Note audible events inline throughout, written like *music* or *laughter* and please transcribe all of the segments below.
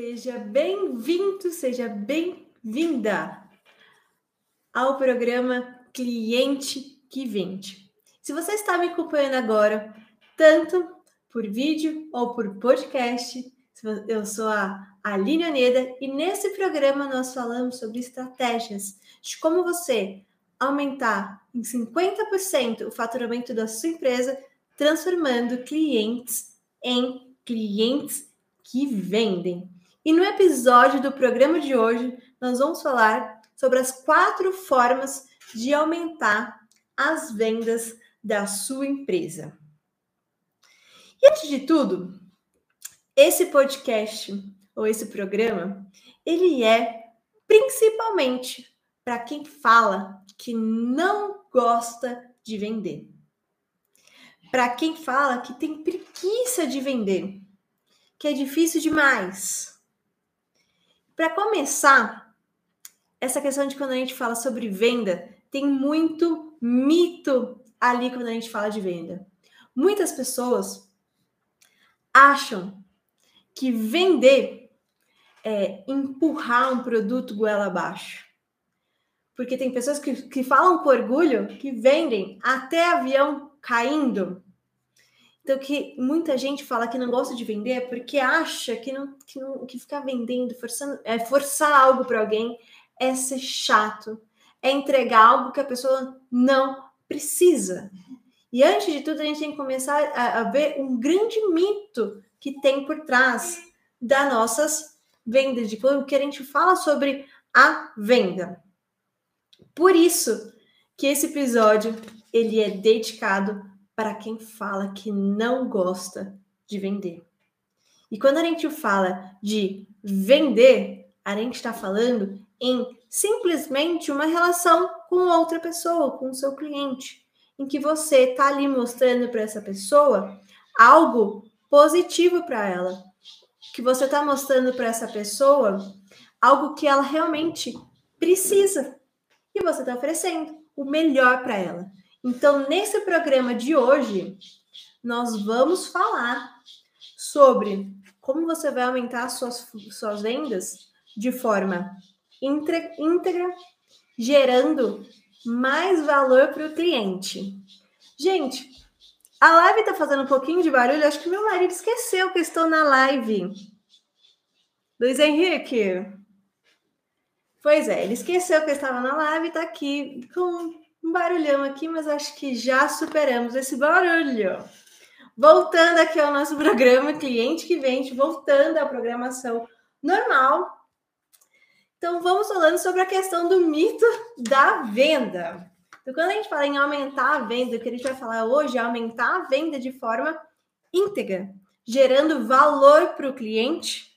Seja bem-vindo, seja bem-vinda ao programa Cliente que Vende. Se você está me acompanhando agora, tanto por vídeo ou por podcast, eu sou a Aline Aneda e nesse programa nós falamos sobre estratégias de como você aumentar em 50% o faturamento da sua empresa, transformando clientes em clientes que vendem. E no episódio do programa de hoje, nós vamos falar sobre as quatro formas de aumentar as vendas da sua empresa. E antes de tudo, esse podcast ou esse programa, ele é principalmente para quem fala que não gosta de vender. Para quem fala que tem preguiça de vender que é difícil demais. Para começar, essa questão de quando a gente fala sobre venda, tem muito mito ali quando a gente fala de venda. Muitas pessoas acham que vender é empurrar um produto goela abaixo. Porque tem pessoas que, que falam com orgulho que vendem até avião caindo então, que muita gente fala que não gosta de vender porque acha que não que, não, que ficar vendendo, forçando, é forçar algo para alguém é ser chato, é entregar algo que a pessoa não precisa. E antes de tudo, a gente tem que começar a, a ver um grande mito que tem por trás das nossas vendas, de o que a gente fala sobre a venda. Por isso que esse episódio ele é dedicado para quem fala que não gosta de vender. E quando a gente fala de vender, a gente está falando em simplesmente uma relação com outra pessoa, com o seu cliente, em que você está ali mostrando para essa pessoa algo positivo para ela, que você está mostrando para essa pessoa algo que ela realmente precisa e você está oferecendo o melhor para ela. Então, nesse programa de hoje, nós vamos falar sobre como você vai aumentar suas, suas vendas de forma íntegra, gerando mais valor para o cliente. Gente, a live está fazendo um pouquinho de barulho. Acho que meu marido esqueceu que estou na live. Luiz Henrique. Pois é, ele esqueceu que eu estava na live e está aqui com um barulhão aqui, mas acho que já superamos esse barulho. Voltando aqui ao nosso *laughs* programa Cliente que Vende, voltando à programação normal. Então, vamos falando sobre a questão do mito da venda. Então, quando a gente fala em aumentar a venda, o que a gente vai falar hoje é aumentar a venda de forma íntegra, gerando valor para o cliente,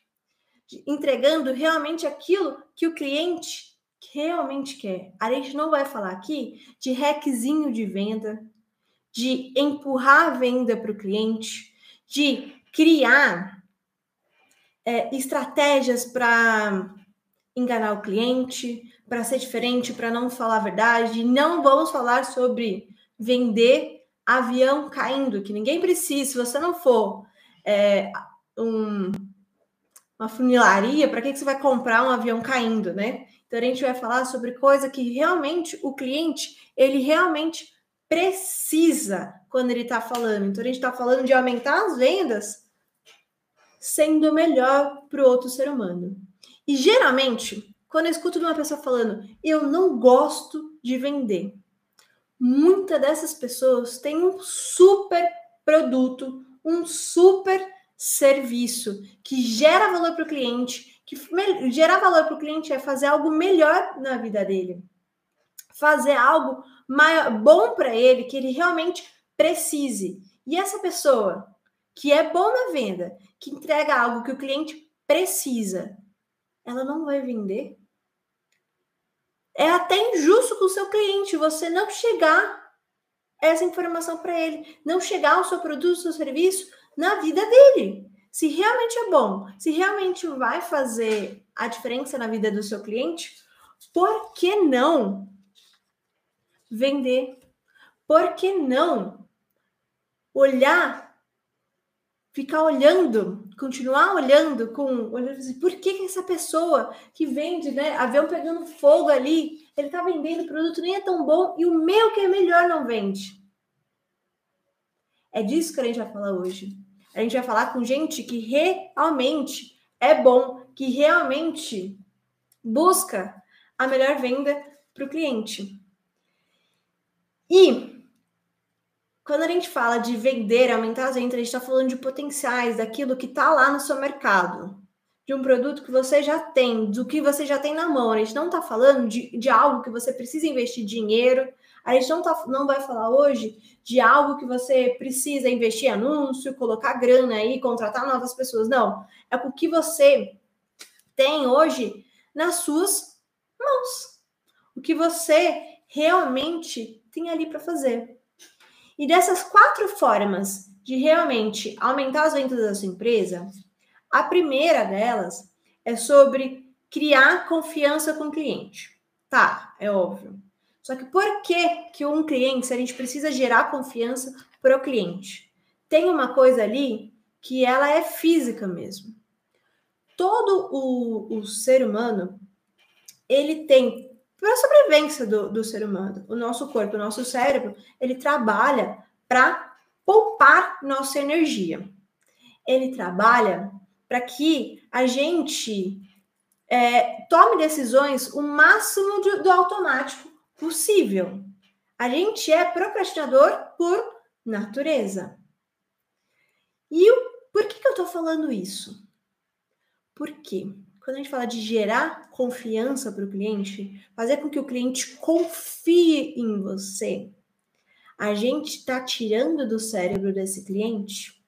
entregando realmente aquilo que o cliente realmente quer. A gente não vai falar aqui de hackzinho de venda, de empurrar a venda para o cliente, de criar é, estratégias para enganar o cliente, para ser diferente, para não falar a verdade. Não vamos falar sobre vender avião caindo, que ninguém precisa. Se você não for é, um, uma funilaria, para que, que você vai comprar um avião caindo, né? Então a gente vai falar sobre coisa que realmente o cliente ele realmente precisa quando ele está falando. Então a gente está falando de aumentar as vendas sendo melhor para o outro ser humano. E geralmente, quando eu escuto uma pessoa falando, eu não gosto de vender, muitas dessas pessoas têm um super produto, um super serviço que gera valor para o cliente, que gerar valor para o cliente é fazer algo melhor na vida dele, fazer algo maior, bom para ele, que ele realmente precise. E essa pessoa que é bom na venda, que entrega algo que o cliente precisa, ela não vai vender. É até injusto com o seu cliente você não chegar essa informação para ele, não chegar o seu produto, o seu serviço na vida dele. Se realmente é bom, se realmente vai fazer a diferença na vida do seu cliente, por que não vender? Por que não olhar ficar olhando, continuar olhando com olhando assim, por que, que essa pessoa que vende, né, avião pegando fogo ali, ele tá vendendo produto nem é tão bom e o meu que é melhor não vende. É disso que a gente vai falar hoje. A gente vai falar com gente que realmente é bom, que realmente busca a melhor venda para o cliente. E quando a gente fala de vender, aumentar as vendas, a gente está falando de potenciais, daquilo que está lá no seu mercado, de um produto que você já tem, do que você já tem na mão. A gente não está falando de, de algo que você precisa investir dinheiro. A gente não, tá, não vai falar hoje de algo que você precisa investir em anúncio, colocar grana aí, contratar novas pessoas. Não. É o que você tem hoje nas suas mãos. O que você realmente tem ali para fazer. E dessas quatro formas de realmente aumentar as vendas da sua empresa, a primeira delas é sobre criar confiança com o cliente. Tá, é óbvio. Só que por que que um cliente, se a gente precisa gerar confiança para o cliente? Tem uma coisa ali que ela é física mesmo. Todo o, o ser humano, ele tem para a sobrevivência do, do ser humano. O nosso corpo, o nosso cérebro, ele trabalha para poupar nossa energia. Ele trabalha para que a gente é, tome decisões o máximo de, do automático possível. A gente é procrastinador por natureza. E o, por que, que eu estou falando isso? Por quê? quando a gente fala de gerar confiança para o cliente, fazer com que o cliente confie em você, a gente está tirando do cérebro desse cliente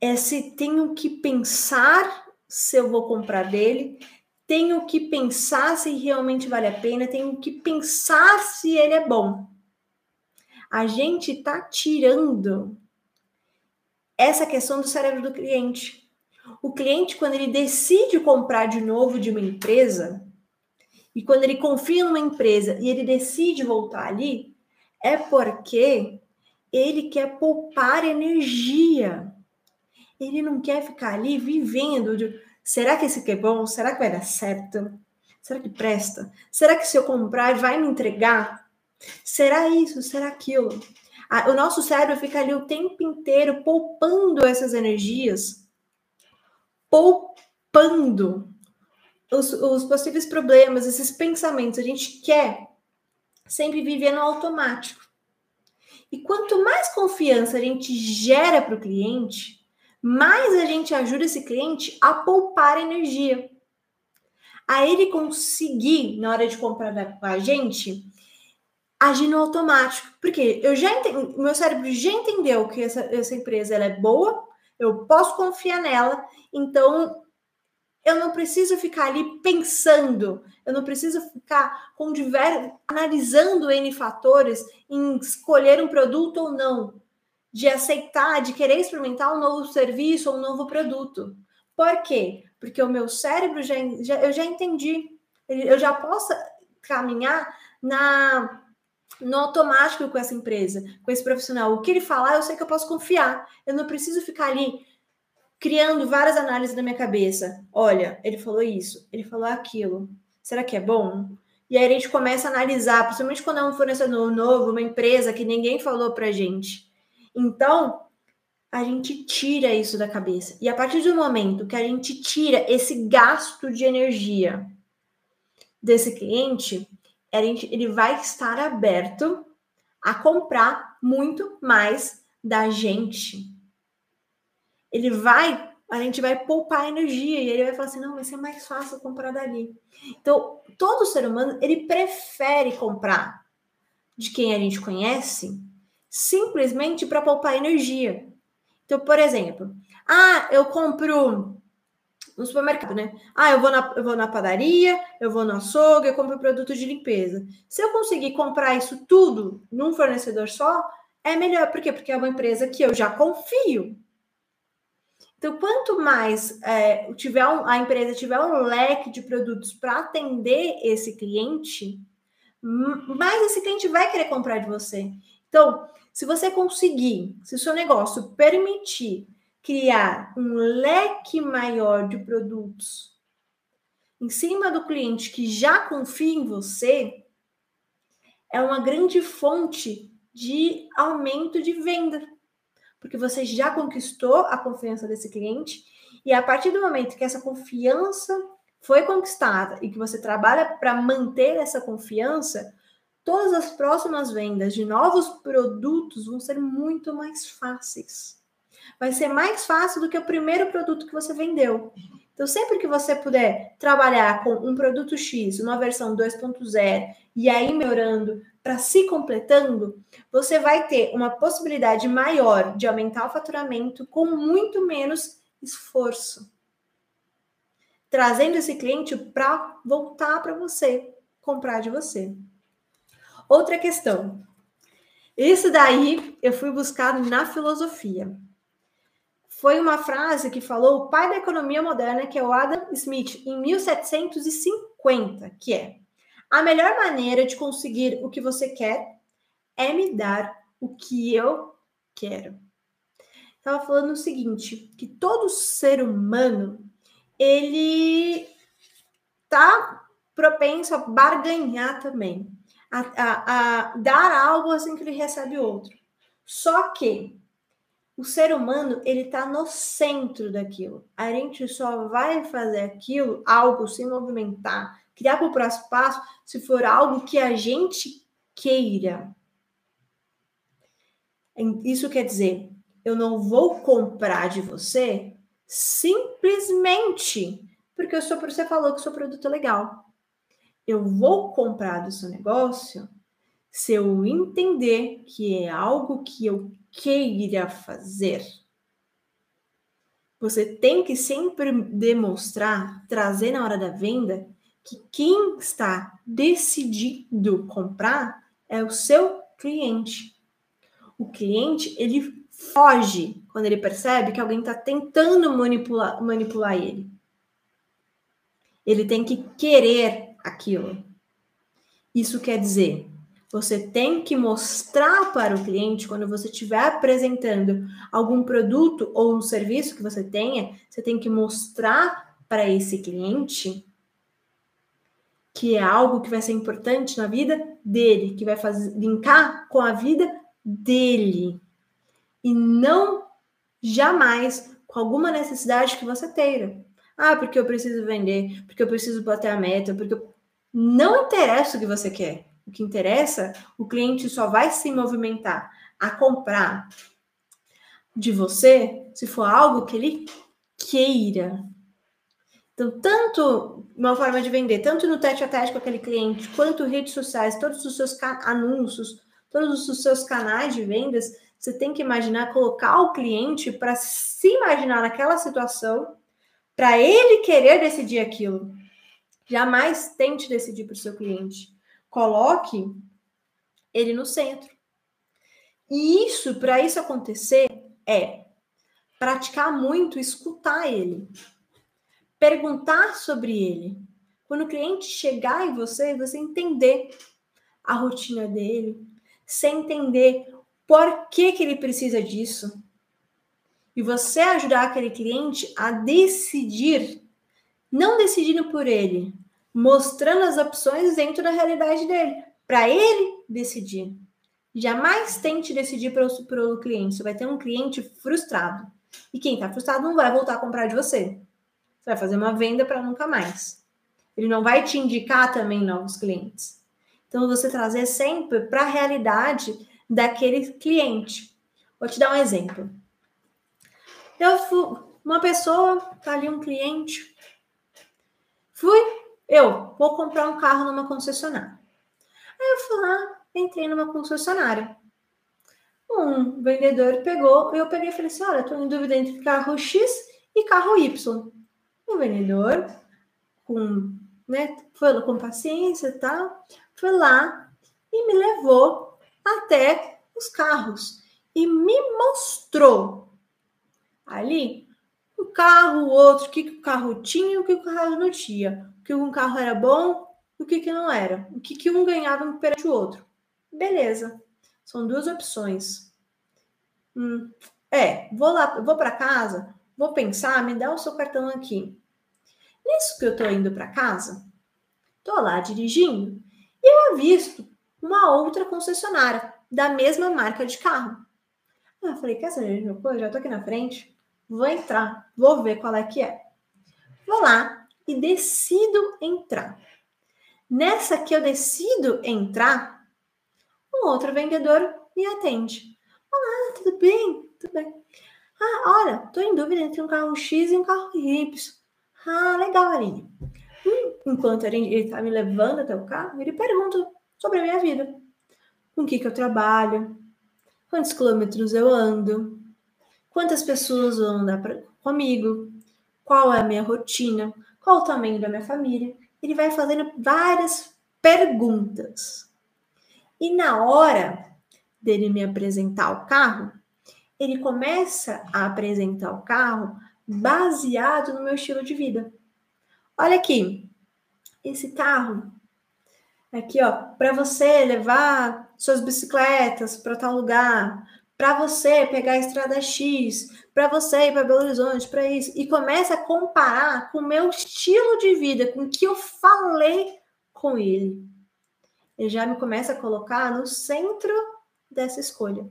é se tenho que pensar se eu vou comprar dele, tenho que pensar se realmente vale a pena, tenho que pensar se ele é bom. A gente está tirando essa questão do cérebro do cliente. O cliente, quando ele decide comprar de novo de uma empresa, e quando ele confia numa empresa e ele decide voltar ali, é porque ele quer poupar energia. Ele não quer ficar ali vivendo de será que esse aqui é bom? Será que vai dar certo? Será que presta? Será que se eu comprar vai me entregar? Será isso? Será aquilo? O nosso cérebro fica ali o tempo inteiro poupando essas energias poupando os, os possíveis problemas, esses pensamentos. A gente quer sempre viver no automático. E quanto mais confiança a gente gera para o cliente, mais a gente ajuda esse cliente a poupar energia. A ele conseguir, na hora de comprar com a gente, agir no automático. Porque eu já entendi, meu cérebro já entendeu que essa, essa empresa ela é boa, eu posso confiar nela, então eu não preciso ficar ali pensando, eu não preciso ficar com diversos, analisando N fatores em escolher um produto ou não, de aceitar, de querer experimentar um novo serviço ou um novo produto. Por quê? Porque o meu cérebro já, já eu já entendi, eu já posso caminhar na no automático com essa empresa, com esse profissional. O que ele falar, eu sei que eu posso confiar. Eu não preciso ficar ali criando várias análises na minha cabeça. Olha, ele falou isso, ele falou aquilo. Será que é bom? E aí a gente começa a analisar, principalmente quando é um fornecedor novo, uma empresa que ninguém falou pra gente. Então, a gente tira isso da cabeça. E a partir do momento que a gente tira esse gasto de energia desse cliente, ele vai estar aberto a comprar muito mais da gente. Ele vai, a gente vai poupar energia e ele vai falar assim: não, vai ser mais fácil comprar dali. Então, todo ser humano ele prefere comprar de quem a gente conhece simplesmente para poupar energia. Então, por exemplo, ah, eu compro no supermercado, né? Ah, eu vou, na, eu vou na padaria, eu vou no açougue, eu compro produto de limpeza. Se eu conseguir comprar isso tudo num fornecedor só, é melhor. Por quê? Porque é uma empresa que eu já confio. Então, quanto mais é, tiver um, a empresa tiver um leque de produtos para atender esse cliente, mais esse cliente vai querer comprar de você. Então, se você conseguir, se o seu negócio permitir criar um leque maior de produtos em cima do cliente que já confia em você, é uma grande fonte de aumento de venda. Porque você já conquistou a confiança desse cliente e a partir do momento que essa confiança foi conquistada e que você trabalha para manter essa confiança, todas as próximas vendas de novos produtos vão ser muito mais fáceis. Vai ser mais fácil do que o primeiro produto que você vendeu. Então, sempre que você puder trabalhar com um produto X, uma versão 2.0, e aí melhorando para se completando, você vai ter uma possibilidade maior de aumentar o faturamento com muito menos esforço. Trazendo esse cliente para voltar para você, comprar de você. Outra questão. Isso daí eu fui buscar na filosofia foi uma frase que falou o pai da economia moderna, que é o Adam Smith, em 1750, que é: a melhor maneira de conseguir o que você quer é me dar o que eu quero. Estava falando o seguinte, que todo ser humano ele tá propenso a barganhar também, a, a, a dar algo assim que ele recebe outro. Só que o ser humano ele está no centro daquilo. A gente só vai fazer aquilo, algo se movimentar, criar para o próximo passo, se for algo que a gente queira. Isso quer dizer, eu não vou comprar de você simplesmente porque sou, você falou que o seu produto é legal. Eu vou comprar do seu negócio se eu entender que é algo que eu queira fazer. Você tem que sempre demonstrar, trazer na hora da venda, que quem está decidido comprar é o seu cliente. O cliente, ele foge quando ele percebe que alguém está tentando manipular, manipular ele. Ele tem que querer aquilo. Isso quer dizer, você tem que mostrar para o cliente, quando você estiver apresentando algum produto ou um serviço que você tenha, você tem que mostrar para esse cliente que é algo que vai ser importante na vida dele, que vai fazer linkar com a vida dele. E não jamais com alguma necessidade que você tenha. Ah, porque eu preciso vender, porque eu preciso bater a meta, porque eu... não interessa o que você quer. O que interessa, o cliente só vai se movimentar a comprar de você se for algo que ele queira. Então, tanto uma forma de vender, tanto no tete a tete com aquele cliente, quanto redes sociais, todos os seus anúncios, todos os seus canais de vendas, você tem que imaginar colocar o cliente para se imaginar naquela situação, para ele querer decidir aquilo. Jamais tente decidir para o seu cliente coloque ele no centro. E isso, para isso acontecer, é praticar muito, escutar ele, perguntar sobre ele. Quando o cliente chegar em você, você entender a rotina dele, você entender por que, que ele precisa disso. E você ajudar aquele cliente a decidir, não decidindo por ele, mostrando as opções dentro da realidade dele, para ele decidir. Jamais tente decidir pelo, pelo cliente. Você vai ter um cliente frustrado. E quem está frustrado não vai voltar a comprar de você. Você vai fazer uma venda para nunca mais. Ele não vai te indicar também novos clientes. Então, você trazer sempre para a realidade daquele cliente. Vou te dar um exemplo. Eu fui, uma pessoa, tá ali um cliente, fui eu vou comprar um carro numa concessionária. Aí eu fui lá, entrei numa concessionária. Um vendedor pegou, eu peguei e falei assim: olha, estou em dúvida entre carro X e carro Y. O vendedor, com, né, foi com paciência e tal, foi lá e me levou até os carros e me mostrou ali um carro, o outro, o que, que o carro tinha e o que o carro não tinha que um carro era bom e o que, que não era. O que, que um ganhava perante o outro. Beleza. São duas opções. Hum, É, vou lá, vou para casa, vou pensar, me dá o seu cartão aqui. Nisso que eu tô indo para casa, tô lá dirigindo e eu avisto uma outra concessionária da mesma marca de carro. Eu falei, quer saber de meu coisa? Já tô aqui na frente, vou entrar, vou ver qual é que é. Vou lá e decido entrar. Nessa que eu decido entrar, um outro vendedor me atende. Olá, tudo bem? Tudo bem. Ah, olha, tô em dúvida entre um carro X e um carro Y. Ah, legal, Aline. Hum, enquanto ele está me levando até o carro, ele pergunta sobre a minha vida. Com o que, que eu trabalho, quantos quilômetros eu ando, quantas pessoas vão andar pra, comigo, qual é a minha rotina, qual o tamanho da minha família. Ele vai fazendo várias perguntas. E na hora dele me apresentar o carro, ele começa a apresentar o carro baseado no meu estilo de vida. Olha aqui, esse carro aqui, ó, para você levar suas bicicletas para tal lugar, para você pegar a estrada X, para você ir para Belo Horizonte, para isso, e começa a comparar com o meu estilo de vida, com o que eu falei com ele. Ele já me começa a colocar no centro dessa escolha.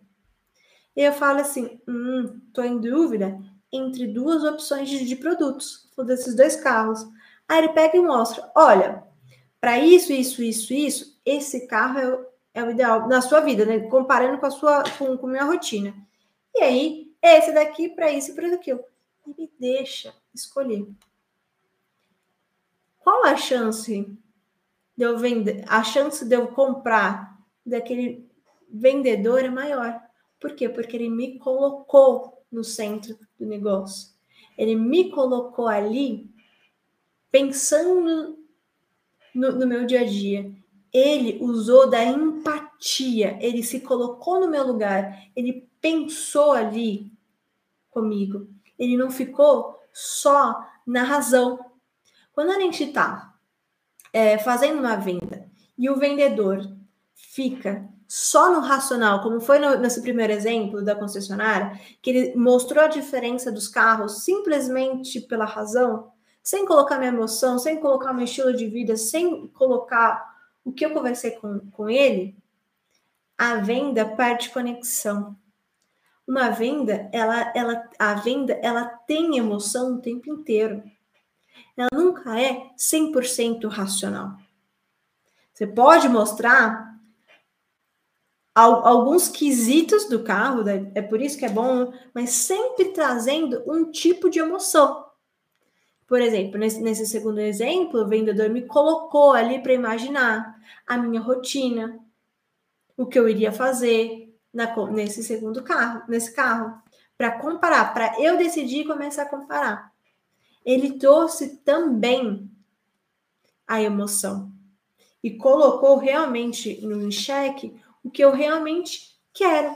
E eu falo assim: hum, tô em dúvida entre duas opções de, de produtos, desses dois carros. Aí ele pega e mostra: olha, para isso, isso, isso, isso, esse carro é o, é o ideal na sua vida, né? Comparando com a sua com, com minha rotina. E aí, esse daqui para isso e para aquilo. E me deixa escolher. Qual a chance de eu vender? A chance de eu comprar daquele vendedor é maior. Por quê? Porque ele me colocou no centro do negócio. Ele me colocou ali pensando no, no meu dia a dia. Ele usou da empatia, ele se colocou no meu lugar, ele pensou ali comigo. Ele não ficou só na razão. Quando a gente está é, fazendo uma venda e o vendedor fica só no racional, como foi no, nesse primeiro exemplo da concessionária, que ele mostrou a diferença dos carros simplesmente pela razão, sem colocar minha emoção, sem colocar meu estilo de vida, sem colocar o que eu conversei com, com ele, a venda perde conexão. Uma venda, ela, ela, a venda, ela tem emoção o tempo inteiro. Ela nunca é 100% racional. Você pode mostrar alguns quesitos do carro, é por isso que é bom, mas sempre trazendo um tipo de emoção. Por exemplo, nesse, nesse segundo exemplo, o vendedor me colocou ali para imaginar a minha rotina, o que eu iria fazer na, nesse segundo carro, nesse carro, para comparar, para eu decidir começar a comparar. Ele trouxe também a emoção e colocou realmente no xeque o que eu realmente quero.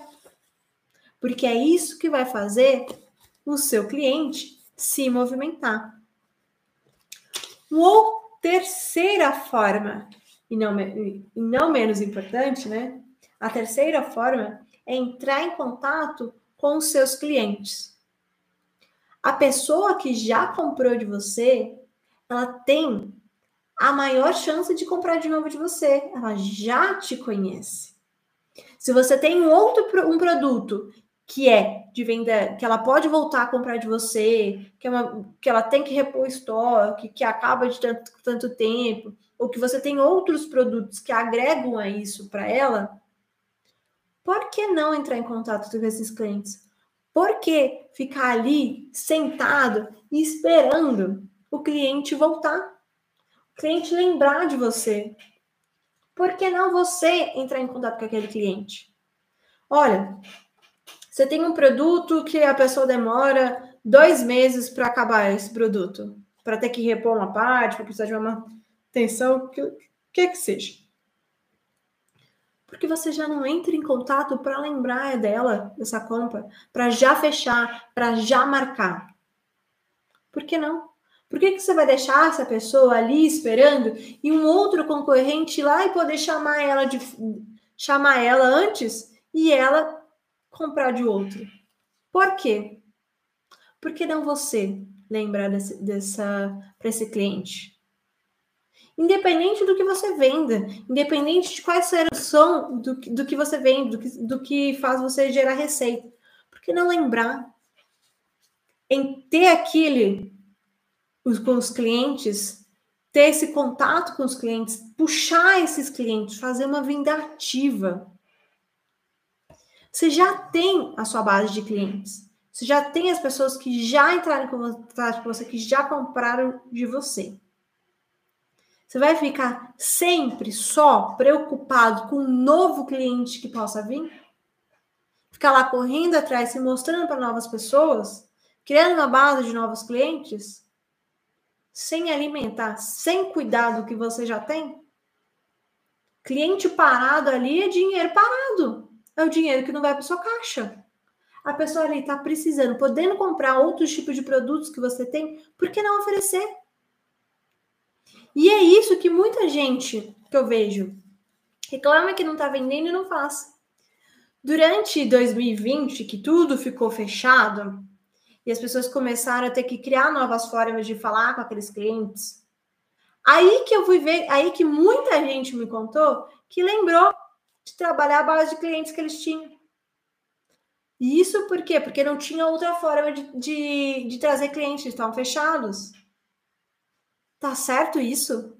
Porque é isso que vai fazer o seu cliente se movimentar. Uma terceira forma, e não, e não menos importante, né? A terceira forma é entrar em contato com os seus clientes. A pessoa que já comprou de você, ela tem a maior chance de comprar de novo de você. Ela já te conhece. Se você tem um outro um produto que é de venda, que ela pode voltar a comprar de você, que, é uma, que ela tem que repor estoque, que acaba de tanto, tanto tempo, ou que você tem outros produtos que agregam a isso para ela, por que não entrar em contato com esses clientes? Por que ficar ali sentado esperando o cliente voltar? O cliente lembrar de você, por que não você entrar em contato com aquele cliente? Olha, você tem um produto que a pessoa demora dois meses para acabar esse produto, para ter que repor uma parte, para precisar de uma manutenção, o que, que que seja. Porque você já não entra em contato para lembrar dela, dessa compra, para já fechar, para já marcar. Por que não? Por que, que você vai deixar essa pessoa ali esperando e um outro concorrente lá e poder chamar ela de chamar ela antes e ela comprar de outro? Por quê? Por que não você lembrar desse, dessa para esse cliente? Independente do que você venda, independente de quais são do, do que você vende, do que, do que faz você gerar receita. Por que não lembrar em ter aquele com os clientes, ter esse contato com os clientes, puxar esses clientes, fazer uma venda ativa. Você já tem a sua base de clientes. Você já tem as pessoas que já entraram em contato com você, que já compraram de você. Você vai ficar sempre só preocupado com um novo cliente que possa vir? Ficar lá correndo atrás, se mostrando para novas pessoas, criando uma base de novos clientes, sem alimentar, sem cuidar do que você já tem? Cliente parado ali é dinheiro parado. É o dinheiro que não vai para sua caixa. A pessoa ali está precisando, podendo comprar outros tipos de produtos que você tem, por que não oferecer? E é isso que muita gente que eu vejo reclama que não está vendendo e não faz. Durante 2020, que tudo ficou fechado e as pessoas começaram a ter que criar novas formas de falar com aqueles clientes, aí que eu fui ver, aí que muita gente me contou que lembrou de trabalhar a base de clientes que eles tinham. E isso por quê? Porque não tinha outra forma de, de, de trazer clientes, estavam fechados. Tá certo isso?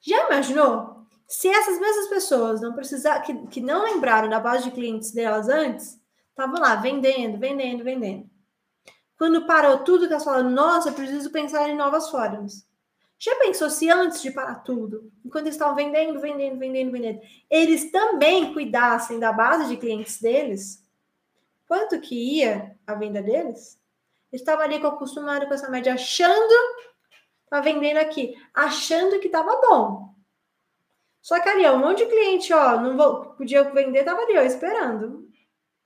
Já imaginou? Se essas mesmas pessoas não precisar, que, que não lembraram da base de clientes delas antes, estavam lá vendendo, vendendo, vendendo. Quando parou tudo, elas falaram, nossa, preciso pensar em novas formas. Já pensou se antes de parar tudo, enquanto eles estavam vendendo, vendendo, vendendo, vendendo, eles também cuidassem da base de clientes deles? Quanto que ia a venda deles? Eles estavam ali acostumados com essa média, achando tá vendendo aqui, achando que tava bom. Só que ali, um monte de cliente, ó, não vou, podia vender, tava ali, ó, esperando.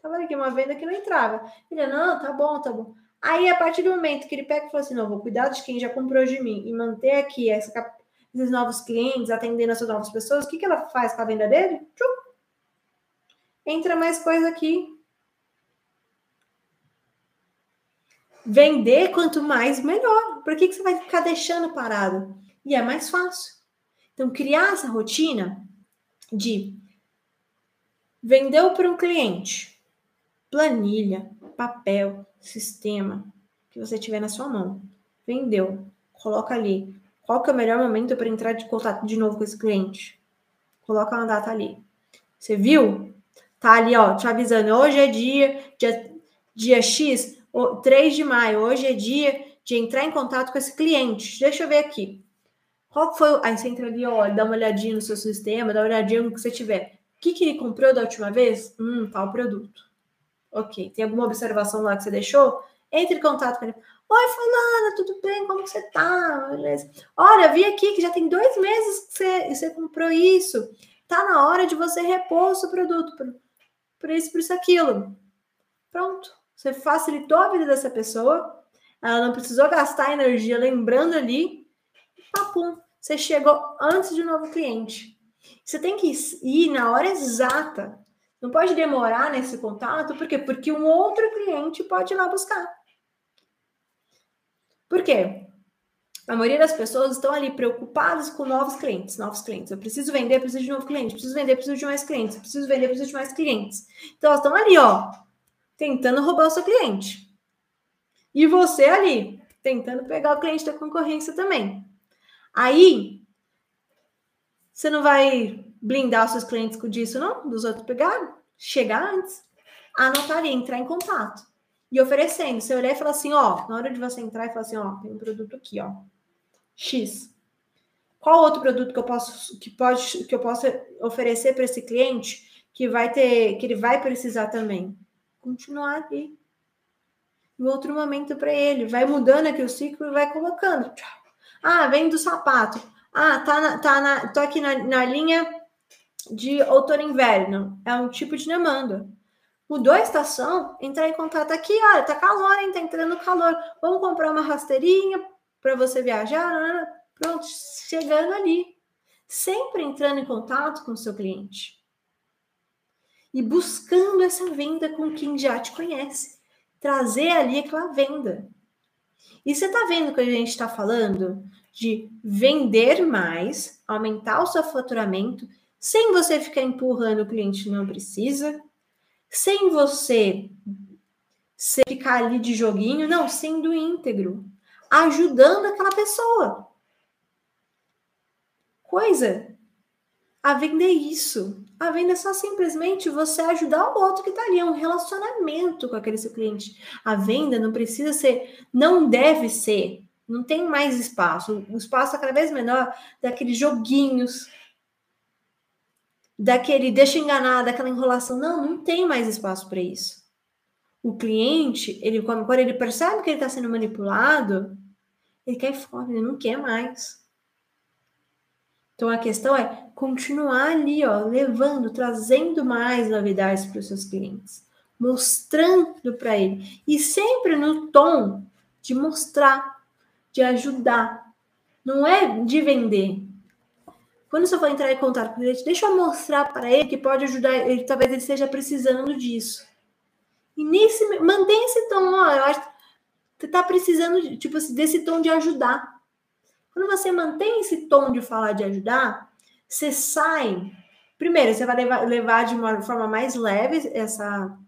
Tava aqui uma venda que não entrava. Ele, não, tá bom, tá bom. Aí, a partir do momento que ele pega e fala assim, não, vou cuidar de quem já comprou de mim e manter aqui essa, esses novos clientes, atendendo essas novas pessoas, o que, que ela faz com a venda dele? Tchum. Entra mais coisa aqui, Vender quanto mais, melhor. Por que, que você vai ficar deixando parado? E é mais fácil. Então, criar essa rotina de vendeu para um cliente, planilha, papel, sistema que você tiver na sua mão. Vendeu, coloca ali. Qual que é o melhor momento para entrar de contato de novo com esse cliente? Coloca uma data ali. Você viu? Tá ali, ó, te avisando. Hoje é dia, dia, dia X, 3 de maio, hoje é dia de entrar em contato com esse cliente. Deixa eu ver aqui. Qual foi. Aí você entra ali, olha, dá uma olhadinha no seu sistema, dá uma olhadinha no que você tiver. O que, que ele comprou da última vez? Hum, tal produto. Ok. Tem alguma observação lá que você deixou? Entre em contato com ele. Oi, Fulana, tudo bem? Como você tá? Beleza. Olha, vi aqui que já tem dois meses que você, você comprou isso. Tá na hora de você repor o seu produto por, por isso, por isso, aquilo. Pronto. Você facilitou a vida dessa pessoa, ela não precisou gastar energia lembrando ali, papum, você chegou antes de um novo cliente. Você tem que ir na hora exata. Não pode demorar nesse contato, por quê? Porque um outro cliente pode ir lá buscar. Por quê? A maioria das pessoas estão ali preocupadas com novos clientes, novos clientes. Eu preciso vender, preciso de novo cliente, preciso vender, preciso de mais clientes, preciso vender, preciso de mais clientes. Então elas estão ali, ó, tentando roubar o seu cliente. E você ali, tentando pegar o cliente da concorrência também. Aí, você não vai blindar os seus clientes com disso, não? Dos outros pegaram? Chegar antes. Anotar ali, entrar em contato. E oferecendo. Você olhar e falar assim, ó, na hora de você entrar e falar assim, ó, tem um produto aqui, ó. X. Qual outro produto que eu posso que pode que eu posso oferecer para esse cliente que vai ter que ele vai precisar também? continuar ali. Em outro momento para ele. Vai mudando aqui o ciclo e vai colocando. Ah, vem do sapato. Ah, tá, na, tá na, tô aqui na, na linha de outono e inverno. É um tipo de demanda. Mudou a estação, entrar em contato aqui, olha, tá calor, hein? Tá entrando calor. Vamos comprar uma rasteirinha para você viajar. Pronto, chegando ali. Sempre entrando em contato com o seu cliente e buscando essa venda com quem já te conhece, trazer ali aquela venda. E você está vendo que a gente está falando de vender mais, aumentar o seu faturamento, sem você ficar empurrando o cliente não precisa, sem você ficar ali de joguinho, não, sendo íntegro, ajudando aquela pessoa. Coisa. A venda é isso. A venda é só simplesmente você ajudar o outro que está ali, é um relacionamento com aquele seu cliente. A venda não precisa ser, não deve ser não tem mais espaço. O espaço é cada vez menor daqueles joguinhos, daquele deixa enganar, daquela enrolação. Não, não tem mais espaço para isso. O cliente, ele quando ele percebe que ele está sendo manipulado, ele quer fora, ele não quer mais. Então a questão é continuar ali, ó, levando, trazendo mais novidades para os seus clientes, mostrando para ele e sempre no tom de mostrar de ajudar, não é de vender. Quando você for entrar em contato com o cliente, deixa eu mostrar para ele que pode ajudar ele, talvez ele esteja precisando disso. E nesse, mantém esse tom, ó, eu acho você está precisando, tipo assim, desse tom de ajudar. Quando você mantém esse tom de falar de ajudar, você sai. Primeiro, você vai levar, levar de uma forma mais leve essa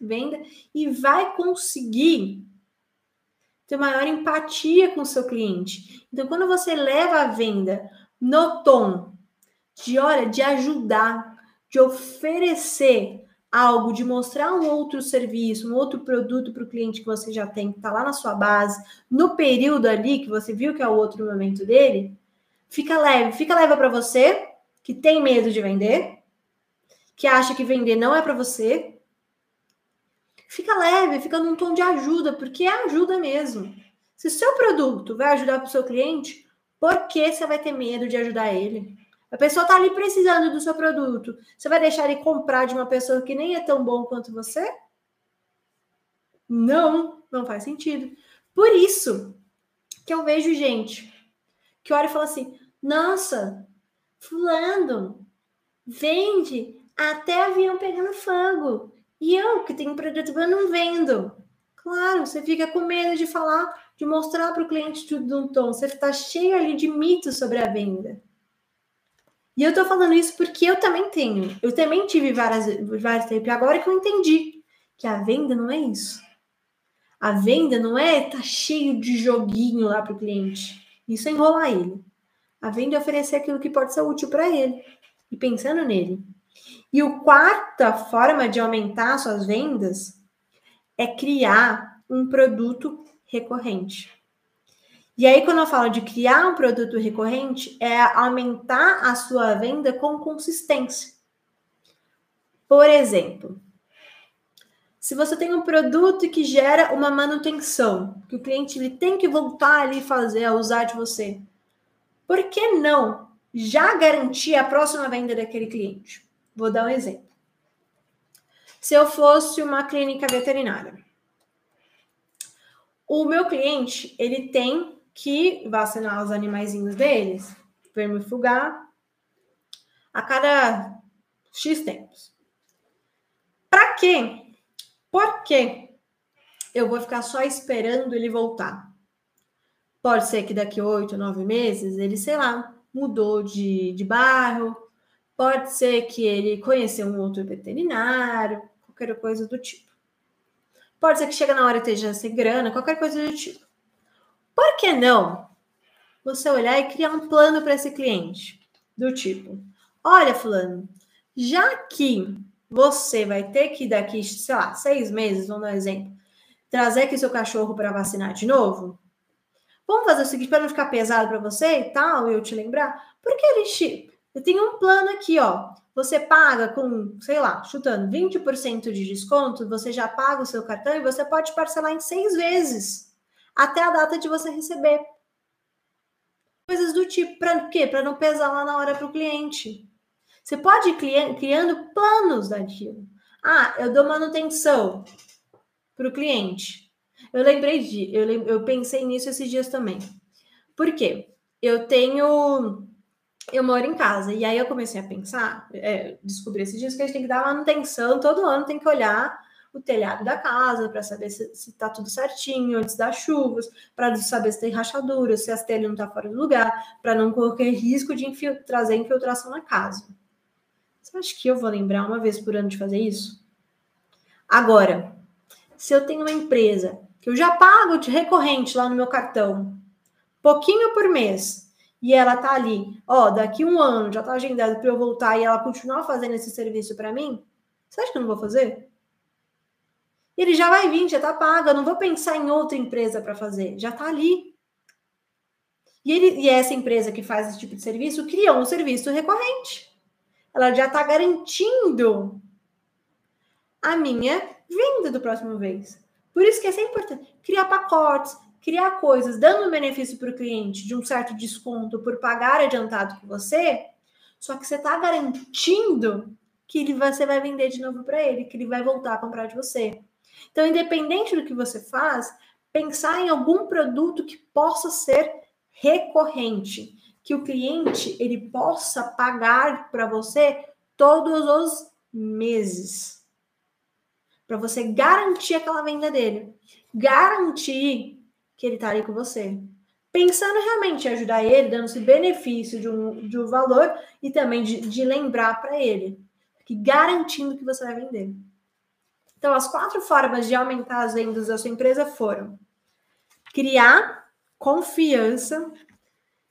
venda e vai conseguir ter maior empatia com o seu cliente. Então, quando você leva a venda no tom de hora de ajudar, de oferecer algo, de mostrar um outro serviço, um outro produto para o cliente que você já tem, que está lá na sua base, no período ali que você viu que é o outro momento dele, fica leve, fica leve para você que tem medo de vender, que acha que vender não é para você, fica leve, fica num tom de ajuda, porque é ajuda mesmo. Se seu produto vai ajudar para o seu cliente, por que você vai ter medo de ajudar ele? A pessoa está ali precisando do seu produto. Você vai deixar ele comprar de uma pessoa que nem é tão bom quanto você? Não, não faz sentido. Por isso que eu vejo gente que olha e fala assim: nossa, fulano vende até avião pegando fogo. E eu, que tenho produto, eu não vendo. Claro, você fica com medo de falar, de mostrar para o cliente tudo de um tom. Você está cheio ali de mitos sobre a venda. E eu estou falando isso porque eu também tenho. Eu também tive várias, várias tempos. Agora que eu entendi que a venda não é isso. A venda não é estar tá cheio de joguinho lá para o cliente. Isso é enrolar ele. A venda é oferecer aquilo que pode ser útil para ele. E pensando nele. E a quarta forma de aumentar suas vendas é criar um produto recorrente. E aí, quando eu falo de criar um produto recorrente, é aumentar a sua venda com consistência. Por exemplo, se você tem um produto que gera uma manutenção, que o cliente ele tem que voltar ali fazer, a usar de você, por que não já garantir a próxima venda daquele cliente? Vou dar um exemplo. Se eu fosse uma clínica veterinária, o meu cliente ele tem que vacinar os animaizinhos deles, vermifugar a cada X tempos. Para quê? Por quê? Eu vou ficar só esperando ele voltar. Pode ser que daqui oito, nove meses ele, sei lá, mudou de, de bairro, Pode ser que ele conheceu um outro veterinário, qualquer coisa do tipo. Pode ser que chega na hora e esteja sem grana, qualquer coisa do tipo. Por que não você olhar e criar um plano para esse cliente? Do tipo, olha, fulano, já que você vai ter que daqui, sei lá, seis meses, vamos dar um exemplo, trazer aqui seu cachorro para vacinar de novo, vamos fazer o seguinte, para não ficar pesado para você e tal, e eu te lembrar, por que ele eu tenho um plano aqui, ó. Você paga com, sei lá, chutando 20% de desconto, você já paga o seu cartão e você pode parcelar em seis vezes até a data de você receber. Coisas do tipo, para quê? Para não pesar lá na hora para o cliente. Você pode ir criando planos daquilo. Ah, eu dou manutenção para o cliente. Eu lembrei de, eu, eu pensei nisso esses dias também. Por quê? Eu tenho eu moro em casa. E aí eu comecei a pensar, é, descobri esses dias que a gente tem que dar manutenção todo ano, tem que olhar o telhado da casa para saber se está tudo certinho antes das chuvas, para saber se tem rachadura, se as telhas não tá fora do lugar, para não correr *laughs* risco de infil trazer infiltração na casa. Você acha que eu vou lembrar uma vez por ano de fazer isso? Agora, se eu tenho uma empresa que eu já pago de recorrente lá no meu cartão, pouquinho por mês, e ela tá ali, ó, daqui um ano já tá agendado para eu voltar e ela continuar fazendo esse serviço para mim, você acha que eu não vou fazer? Ele já vai vir, já tá pago, eu não vou pensar em outra empresa para fazer, já tá ali. E, ele, e essa empresa que faz esse tipo de serviço criou um serviço recorrente. Ela já está garantindo a minha venda do próximo mês. Por isso que é sempre importante criar pacotes, criar coisas dando benefício para o cliente de um certo desconto por pagar adiantado com você, só que você está garantindo que ele você vai vender de novo para ele, que ele vai voltar a comprar de você. Então, independente do que você faz, pensar em algum produto que possa ser recorrente, que o cliente ele possa pagar para você todos os meses. Para você garantir aquela venda dele. Garantir que ele está ali com você. Pensando realmente em ajudar ele, dando esse benefício de um, de um valor e também de, de lembrar para ele. Que garantindo que você vai vender. Então, as quatro formas de aumentar as vendas da sua empresa foram criar confiança,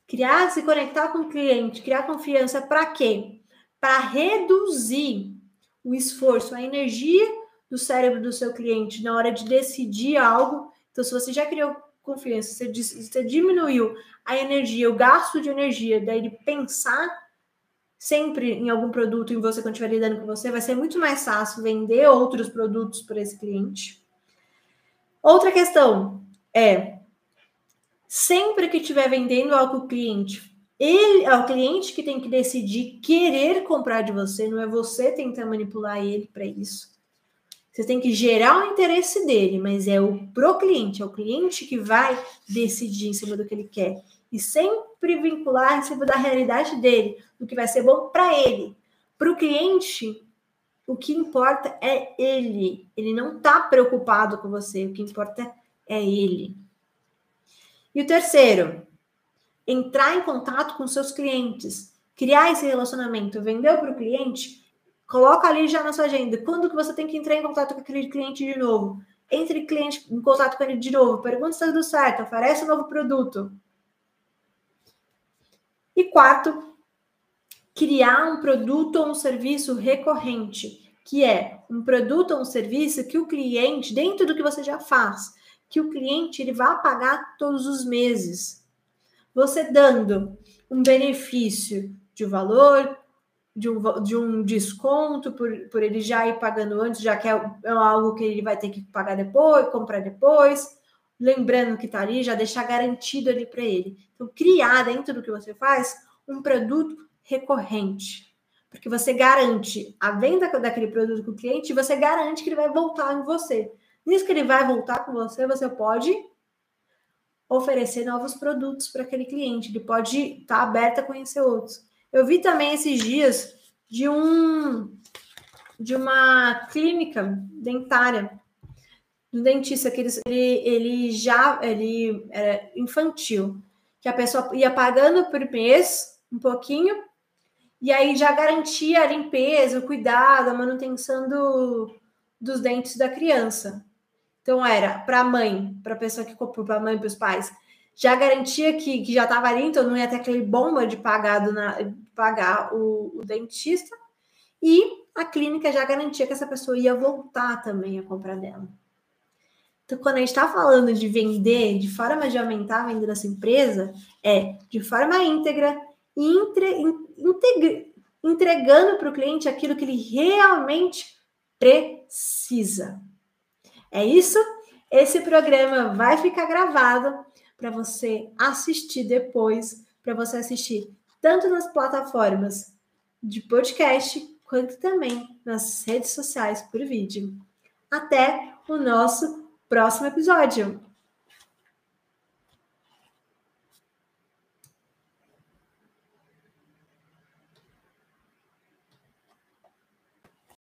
criar, se conectar com o cliente, criar confiança para quê? Para reduzir o esforço, a energia do cérebro do seu cliente na hora de decidir algo. Então, se você já criou confiança, você, você diminuiu a energia, o gasto de energia, daí de pensar sempre em algum produto em você quando estiver lidando com você, vai ser muito mais fácil vender outros produtos para esse cliente. Outra questão é sempre que estiver vendendo algo ao cliente, ele é o cliente que tem que decidir querer comprar de você, não é você tentar manipular ele para isso. Você tem que gerar o interesse dele, mas é o pro cliente, é o cliente que vai decidir em cima do que ele quer. E sempre vincular em cima da realidade dele, do que vai ser bom para ele. Para o cliente, o que importa é ele. Ele não está preocupado com você, o que importa é ele. E o terceiro, entrar em contato com seus clientes, criar esse relacionamento, vendeu para o cliente, Coloca ali já na sua agenda. Quando que você tem que entrar em contato com aquele cliente de novo? Entre cliente em contato com ele de novo. Pergunta se está tudo certo. Oferece um novo produto. E quarto, criar um produto ou um serviço recorrente, que é um produto ou um serviço que o cliente, dentro do que você já faz, que o cliente ele vai pagar todos os meses. Você dando um benefício de valor, de um, de um desconto por, por ele já ir pagando antes, já que é, é algo que ele vai ter que pagar depois, comprar depois, lembrando que está ali, já deixar garantido ali para ele. Então, criar dentro do que você faz um produto recorrente. Porque você garante a venda daquele produto com o cliente você garante que ele vai voltar em você. Nisso que ele vai voltar com você, você pode oferecer novos produtos para aquele cliente. Ele pode estar tá aberto a conhecer outros. Eu vi também esses dias de um de uma clínica dentária do dentista que ele, ele já ele infantil, que a pessoa ia pagando por mês um pouquinho e aí já garantia a limpeza, o cuidado, a manutenção do, dos dentes da criança. Então era para a mãe, para a pessoa que comprou, para a mãe, para os pais, já garantia que, que já estava ali, então não ia ter aquele bomba de pagado na, pagar o, o dentista, e a clínica já garantia que essa pessoa ia voltar também a comprar dela. Então, quando a gente está falando de vender, de forma de aumentar a venda dessa empresa, é de forma íntegra, entre, integre, entregando para o cliente aquilo que ele realmente precisa. É isso? Esse programa vai ficar gravado para você assistir depois, para você assistir tanto nas plataformas de podcast quanto também nas redes sociais por vídeo. Até o nosso próximo episódio!